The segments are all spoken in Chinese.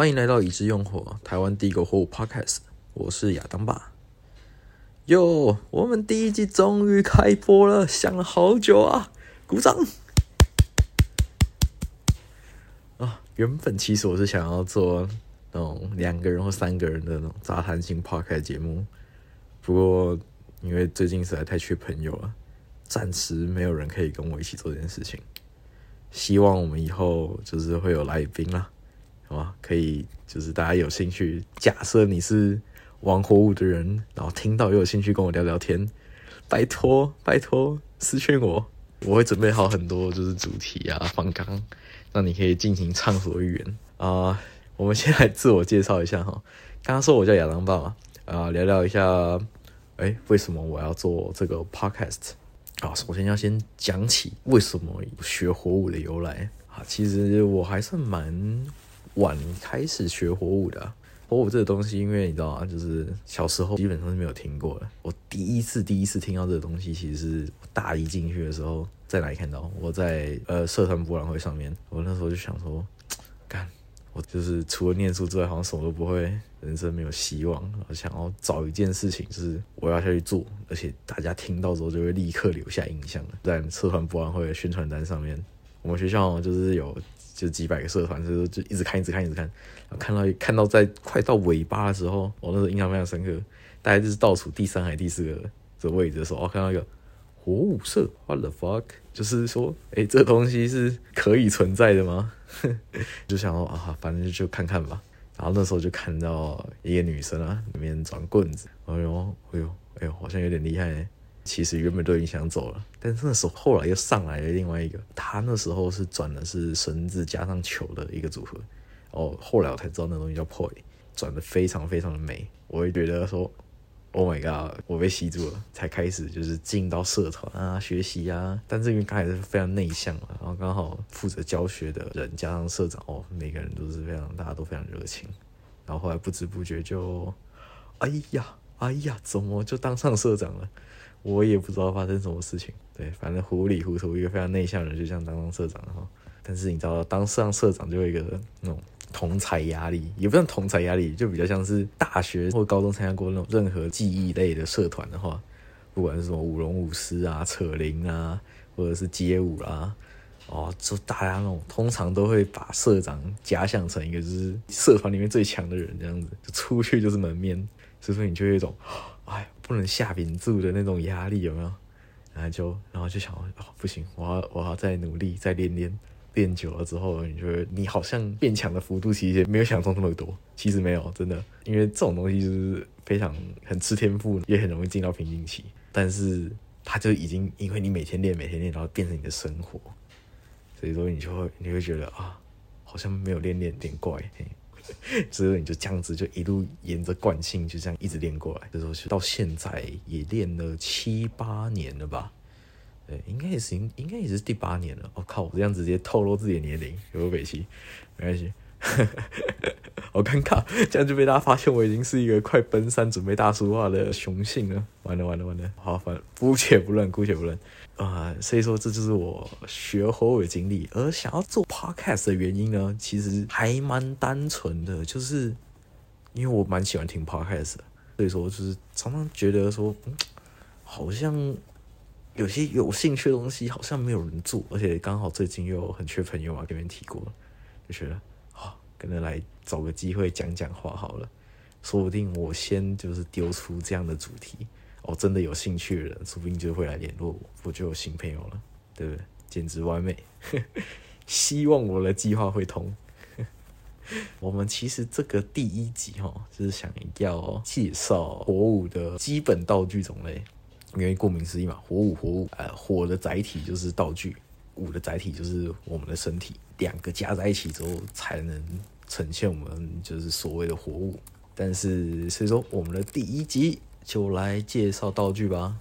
欢迎来到已知用火，台湾第一个火舞 Podcast，我是亚当爸。哟，我们第一季终于开播了，想了好久啊，鼓掌！啊，原本其实我是想要做那种两个人或三个人的那种杂谈型 Podcast 节目，不过因为最近实在太缺朋友了，暂时没有人可以跟我一起做这件事情。希望我们以后就是会有来宾啦。好吧，可以，就是大家有兴趣，假设你是玩火舞的人，然后听到又有兴趣跟我聊聊天，拜托拜托私讯我，我会准备好很多就是主题啊、方刚，让你可以尽情畅所欲言啊。我们先来自我介绍一下哈，刚刚说我叫亚当爸嘛，啊，聊聊一下，哎，为什么我要做这个 podcast 啊？首先要先讲起为什么学火舞的由来啊，其实我还算蛮。晚开始学火舞的火舞这个东西，因为你知道啊？就是小时候基本上是没有听过的。我第一次第一次听到这个东西，其实是大一进去的时候在哪里看到？我在呃社团博览会上面。我那时候就想说，干，我就是除了念书之外，好像什么都不会，人生没有希望。我想要找一件事情，就是我要下去做，而且大家听到之后就会立刻留下印象的。在社团博览会的宣传单上面，我们学校就是有。就几百个社团，就是就一直看，一直看，一直看，看到看到在快到尾巴的时候，我那时候印象非常深刻，大概就是倒数第三还第四个这位置的时候，我，看到一个火舞社，what the fuck？就是说，哎，这东西是可以存在的吗？就想说啊，反正就看看吧。然后那时候就看到一个女生啊，里面转棍子，哎呦，哎呦，哎呦，好像有点厉害。其实原本都已经想走了，但是那时候后来又上来了另外一个，他那时候是转的是绳子加上球的一个组合，哦，后来我才知道那东西叫 poi，转的非常非常的美，我会觉得说，Oh my god，我被吸住了，才开始就是进到社团啊学习啊，但这边刚才是非常内向啊，然后刚好负责教学的人加上社长哦，每个人都是非常大家都非常热情，然后后来不知不觉就，哎呀哎呀，怎么就当上社长了？我也不知道发生什么事情，对，反正糊里糊涂，一个非常内向的人就这样当上社长了哈。但是你知道，当上社长就有一个那种同才压力，也不算同才压力，就比较像是大学或高中参加过那种任何记忆类的社团的话，不管是什么舞龙舞狮啊、扯铃啊，或者是街舞啦，哦，就大家那种通常都会把社长假想成一个就是社团里面最强的人这样子，就出去就是门面，所以说你就有一种。哎，不能下屏住的那种压力有没有？然后就，然后就想，哦，不行，我要，我要再努力，再练练，练久了之后，你觉得你好像变强的幅度其实没有想象中那么多，其实没有，真的，因为这种东西就是非常很吃天赋，也很容易进到瓶颈期。但是它就已经因为你每天练，每天练，然后变成你的生活，所以说你就会，你会觉得啊，好像没有练练点怪。之后你就这样子，就一路沿着惯性，就这样一直练过来。这时候到现在也练了七八年了吧？对，应该也是，应该也是第八年了。我靠，我这样直接透露自己的年龄，有没有气？没关系。好尴尬，这样就被大家发现我已经是一个快奔三、准备大叔化的雄性了。完了完了完了，好，反姑且不论，姑且不论啊。所以说，这就是我学火舞的经历。而想要做 podcast 的原因呢，其实还蛮单纯的，就是因为我蛮喜欢听 podcast，所以说就是常常觉得说，嗯，好像有些有兴趣的东西好像没有人做，而且刚好最近又很缺朋友啊，跟别人提过，就觉得。可能来找个机会讲讲话好了，说不定我先就是丢出这样的主题，哦，真的有兴趣的人，说不定就会来联络我，我就有新朋友了，对不对？简直完美，希望我的计划会通。我们其实这个第一集哈，就是想要介绍火舞的基本道具种类，因为顾名思义嘛，火舞火舞，呃，火的载体就是道具。舞的载体就是我们的身体，两个加在一起之后才能呈现我们就是所谓的活物。但是所以说，我们的第一集就来介绍道具吧。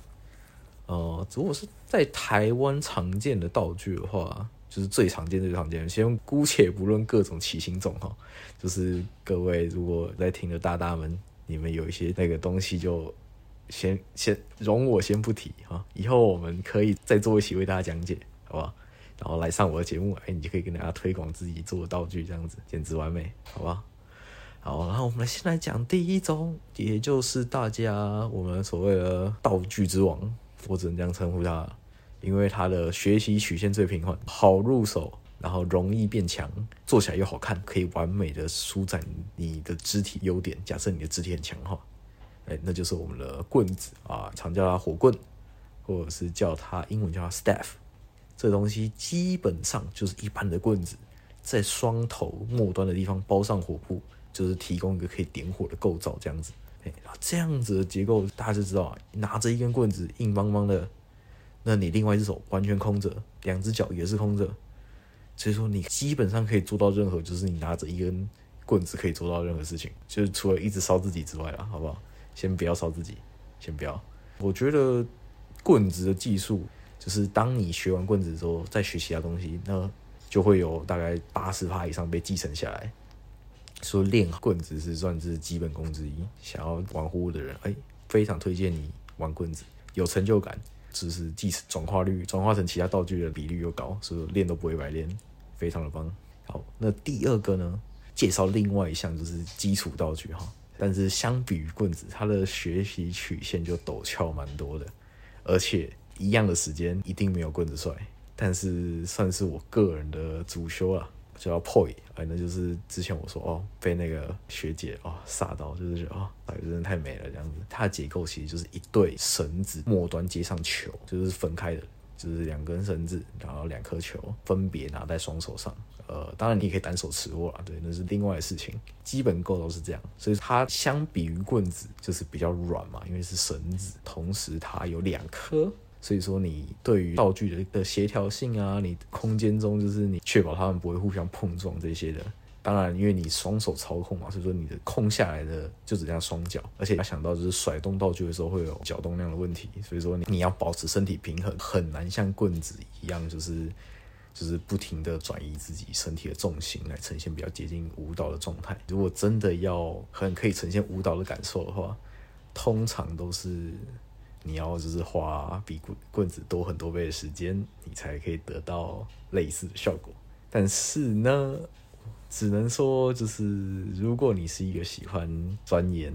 呃，如果是在台湾常见的道具的话，就是最常见最常见。先姑且不论各种奇形种哈，就是各位如果在听的大大们，你们有一些那个东西，就先先容我先不提哈，以后我们可以再做一起为大家讲解，好不好？然后来上我的节目，哎，你就可以跟大家推广自己做的道具，这样子简直完美，好吧？好，然后我们先来讲第一种，也就是大家我们所谓的道具之王，我只能这样称呼它，因为它的学习曲线最平缓，好入手，然后容易变强，做起来又好看，可以完美的舒展你的肢体优点。假设你的肢体很强哈，哎，那就是我们的棍子啊，常叫它火棍，或者是叫它英文叫它 staff。这东西基本上就是一般的棍子，在双头末端的地方包上火布。就是提供一个可以点火的构造，这样子，哎，这样子的结构大家就知道，拿着一根棍子硬邦邦的，那你另外一只手完全空着，两只脚也是空着，所以说你基本上可以做到任何，就是你拿着一根棍子可以做到任何事情，就是除了一直烧自己之外了，好不好？先不要烧自己，先不要。我觉得棍子的技术，就是当你学完棍子之后，再学其他东西，那就会有大概八十趴以上被继承下来。说练棍子是算是基本功之一，想要玩呼的人，哎，非常推荐你玩棍子，有成就感，就是继承转化率转化成其他道具的比率又高，所以练都不会白练，非常的棒。好，那第二个呢，介绍另外一项就是基础道具哈，但是相比于棍子，它的学习曲线就陡峭蛮多的，而且一样的时间一定没有棍子帅，但是算是我个人的主修了。叫 poi，哎，那就是之前我说哦，被那个学姐哦煞到，就是觉得哦，真的太美了这样子。它的结构其实就是一对绳子，末端接上球，就是分开的，就是两根绳子，然后两颗球分别拿在双手上。呃，当然你可以单手持握啊，对，那是另外的事情。基本构都是这样，所以它相比于棍子就是比较软嘛，因为是绳子，同时它有两颗。所以说，你对于道具的的协调性啊，你空间中就是你确保它们不会互相碰撞这些的。当然，因为你双手操控嘛，所以说你的空下来的就只剩双脚，而且要想到就是甩动道具的时候会有脚动量的问题，所以说你你要保持身体平衡，很难像棍子一样，就是就是不停的转移自己身体的重心来呈现比较接近舞蹈的状态。如果真的要很可以呈现舞蹈的感受的话，通常都是。你要就是花比棍棍子多很多倍的时间，你才可以得到类似的效果。但是呢，只能说就是如果你是一个喜欢钻研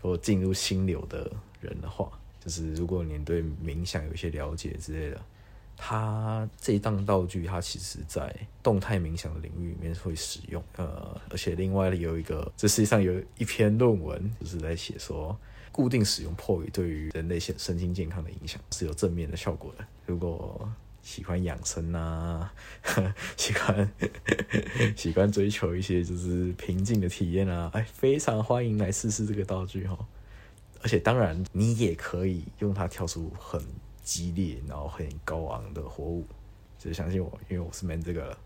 或进入心流的人的话，就是如果你对冥想有一些了解之类的，它这一档道具它其实在动态冥想的领域里面会使用。呃，而且另外有一个，这实际上有一篇论文就是在写说。固定使用破语对于人类身身心健康的影响是有正面的效果的。如果喜欢养生啊，喜欢 喜欢追求一些就是平静的体验啊，哎，非常欢迎来试试这个道具哈。而且当然，你也可以用它跳出很激烈然后很高昂的火舞。就相信我，因为我是 man 这个，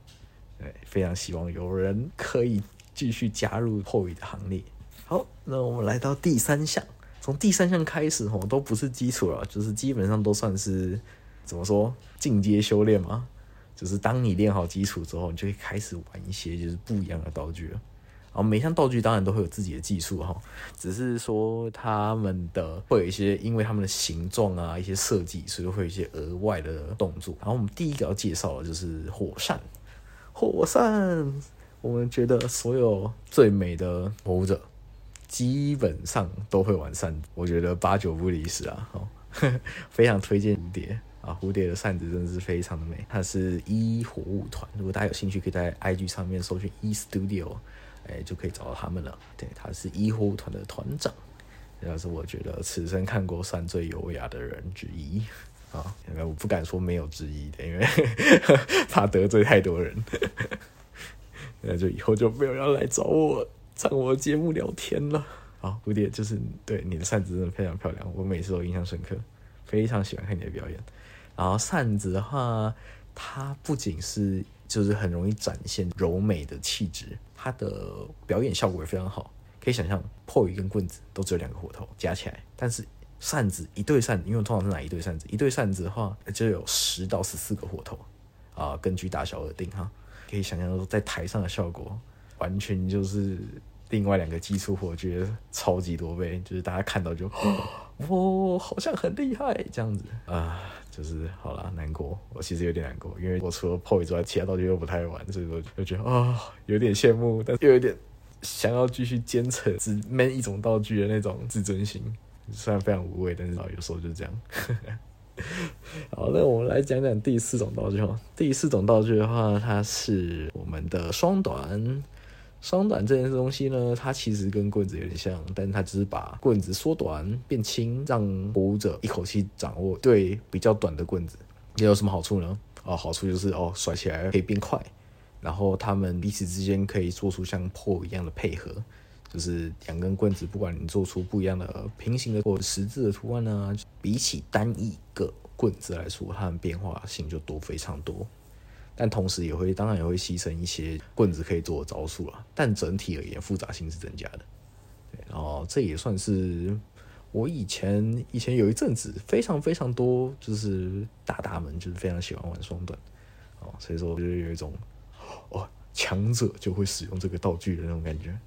对，非常希望有人可以继续加入破语的行列。好，那我们来到第三项。从第三项开始，吼都不是基础了，就是基本上都算是怎么说进阶修炼嘛。就是当你练好基础之后，你就会开始玩一些就是不一样的道具了。然后每项道具当然都会有自己的技术哈，只是说他们的会有一些，因为他们的形状啊一些设计，所以会有一些额外的动作。然后我们第一个要介绍的就是火扇，火扇，我们觉得所有最美的舞者。基本上都会玩扇，我觉得八九不离十啊！哦，非常推荐蝴蝶啊，蝴蝶的扇子真的是非常的美。它是一火舞团，如果大家有兴趣，可以在 IG 上面搜寻 E Studio，哎，就可以找到他们了。对，他是一火舞团的团长，也是我觉得此生看过扇最优雅的人之一啊。因为我不敢说没有之一的，因为 怕得罪太多人。那就以后就没有人来找我。上我的节目聊天了，好，蝴蝶就是对你的扇子真的非常漂亮，我每次都印象深刻，非常喜欢看你的表演。然后扇子的话，它不仅是就是很容易展现柔美的气质，它的表演效果也非常好。可以想象，破一根棍子都只有两个火头加起来，但是扇子一对扇，因为通常是哪一对扇子？一对扇子的话就有十到十四个火头啊，根据大小而定哈。可以想象说，在台上的效果完全就是。另外两个基础火觉得超级多倍，就是大家看到就，哇，好像很厉害这样子啊，就是好啦，难过，我其实有点难过，因为我除了 POY 之外，其他道具都不太玩，所以说就觉得啊，有点羡慕，但又有点想要继续坚持只闷一种道具的那种自尊心。虽然非常无谓，但是啊有时候就是这样。好，那我们来讲讲第四种道具哦。第四种道具的话，它是我们的双短。双短这件东西呢，它其实跟棍子有点像，但它只是把棍子缩短变轻，让舞者一口气掌握对比较短的棍子。也有什么好处呢？哦，好处就是哦，甩起来可以变快，然后他们彼此之间可以做出像破一样的配合。就是两根棍子，不管你做出不一样的平行的或十字的图案呢，比起单一个棍子来说，它的变化性就多非常多。但同时也会，当然也会牺牲一些棍子可以做的招数了。但整体而言，复杂性是增加的。对，然后这也算是我以前以前有一阵子非常非常多，就是大大们就是非常喜欢玩双短哦，所以说就是有一种哦强者就会使用这个道具的那种感觉。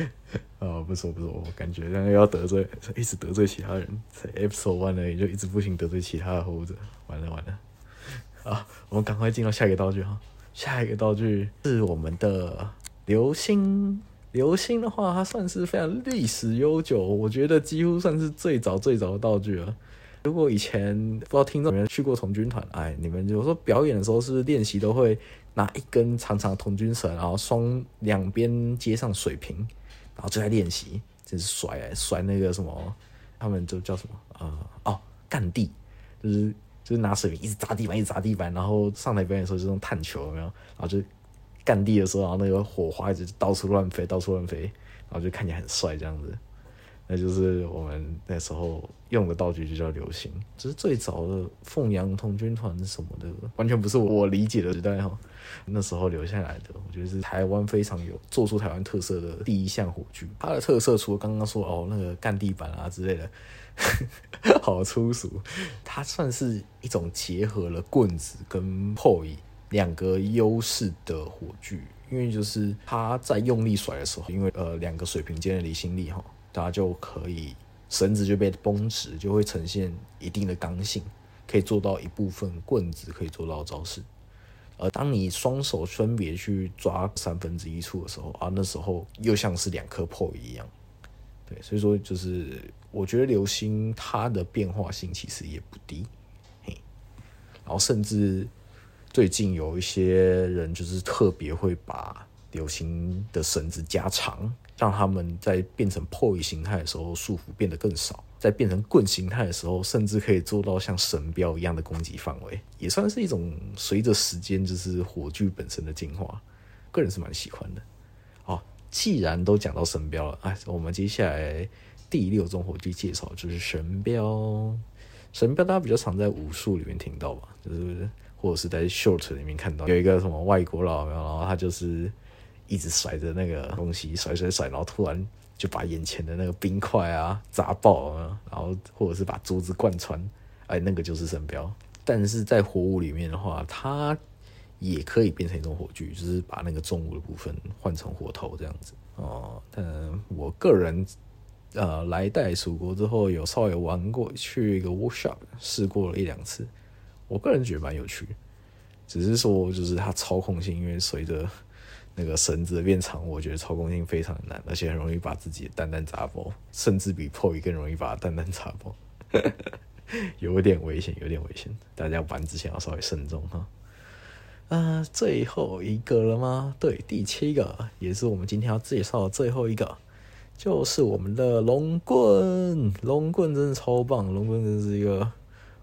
啊，不错不错，我感觉这样要得罪，一直得罪其他人，才 episode one 呢，也就一直不行得罪其他的猴子，完了完了。啊，我们赶快进到下一个道具哈，下一个道具是我们的流星。流星的话，它算是非常历史悠久，我觉得几乎算是最早最早的道具了。如果以前不知道听众有没有去过童军团，哎，你们有时候表演的时候是不是练习都会？拿一根长长的童军绳，然后双两边接上水瓶，然后就在练习，就是甩甩那个什么，他们就叫什么啊哦干地，就是就是拿水瓶一直砸地板，一直砸地板，然后上台表演的时候就用探球，有没有？然后就干地的时候，然后那个火花一直到处乱飞，到处乱飞，然后就看起来很帅这样子。那就是我们那时候用的道具，就叫流星。只是最早的凤阳童军团什么的，完全不是我理解的时代哈。那时候留下来的，我觉得是台湾非常有做出台湾特色的第一项火炬。它的特色除了刚刚说哦那个干地板啊之类的，好粗俗。它算是一种结合了棍子跟破椅两个优势的火炬，因为就是它在用力甩的时候，因为呃两个水平间的离心力哈。它就可以绳子就被绷直，就会呈现一定的刚性，可以做到一部分棍子可以做到招式。而当你双手分别去抓三分之一处的时候啊，那时候又像是两颗破一样。对，所以说就是我觉得流星它的变化性其实也不低。嘿，然后甚至最近有一些人就是特别会把流星的绳子加长。让他们在变成破译形态的时候，束缚变得更少；在变成棍形态的时候，甚至可以做到像神标一样的攻击范围，也算是一种随着时间就是火炬本身的进化。个人是蛮喜欢的。好，既然都讲到神标了，哎，我们接下来第六种火炬介绍就是神标。神标大家比较常在武术里面听到吧，就是或者是在 short 里面看到，有一个什么外国佬，然后他就是。一直甩着那个东西，甩甩甩，然后突然就把眼前的那个冰块啊砸爆啊，然后或者是把珠子贯穿，哎，那个就是神标。但是在火舞里面的话，它也可以变成一种火炬，就是把那个重物的部分换成火头这样子哦。但我个人呃来袋蜀国之后，有稍微玩过，去一个 workshop 试过了一两次，我个人觉得蛮有趣，只是说就是它操控性，因为随着那个绳子变长，我觉得操控性非常难，而且很容易把自己的蛋蛋砸爆，甚至比破鱼更容易把蛋蛋砸爆，有点危险，有点危险，大家玩之前要稍微慎重哈。啊，最后一个了吗？对，第七个也是我们今天要介绍的最后一个，就是我们的龙棍。龙棍真的超棒，龙棍真是一个，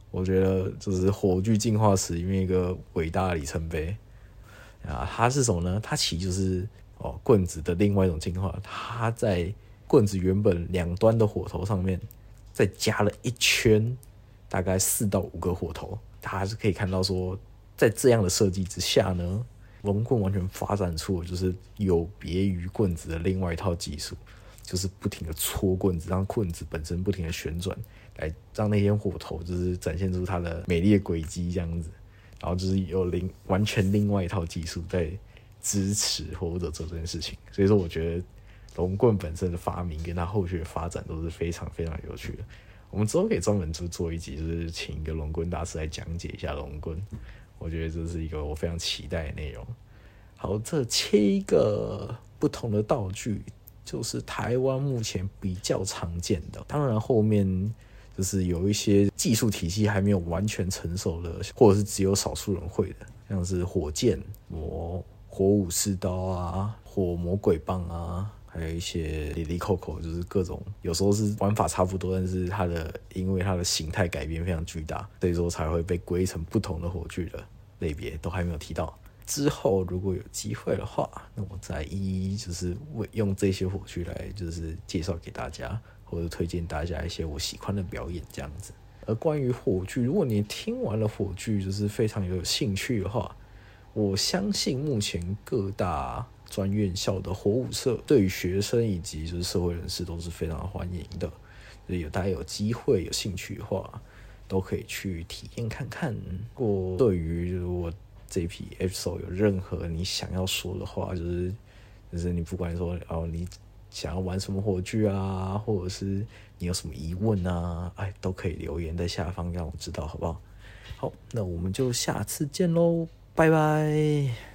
我觉得就是火炬进化史里面一个伟大的里程碑。啊，它是什么呢？它其实就是哦棍子的另外一种进化。它在棍子原本两端的火头上面，再加了一圈，大概四到五个火头。大家是可以看到说，在这样的设计之下呢，龙棍完全发展出就是有别于棍子的另外一套技术，就是不停的搓棍子，让棍子本身不停的旋转，来让那些火头就是展现出它的美丽的轨迹这样子。然后就是有另完全另外一套技术在支持或者做这件事情，所以说我觉得龙棍本身的发明跟它后续的发展都是非常非常有趣的。我们之后可以专门做一集，就是请一个龙棍大师来讲解一下龙棍，我觉得这是一个我非常期待的内容。好，这七个不同的道具，就是台湾目前比较常见的。当然，后面就是有一些技术体系还没有完全成熟的，或者是只有少数人会的，像是火箭魔、火武士刀啊、火魔鬼棒啊。还有一些里里扣扣，就是各种，有时候是玩法差不多，但是它的因为它的形态改变非常巨大，所以说才会被归成不同的火炬的类别，都还没有提到。之后如果有机会的话，那我再一一就是为用这些火炬来就是介绍给大家，或者推荐大家一些我喜欢的表演这样子。而关于火炬，如果你听完了火炬就是非常有兴趣的话，我相信目前各大。专院校的火舞社对于学生以及就是社会人士都是非常欢迎的，所以有大家有机会有兴趣的话，都可以去体验看看。或对于如果这批 episode 有任何你想要说的话，就是就是你不管说哦你想要玩什么火炬啊，或者是你有什么疑问啊，哎都可以留言在下方让我知道，好不好？好，那我们就下次见喽，拜拜。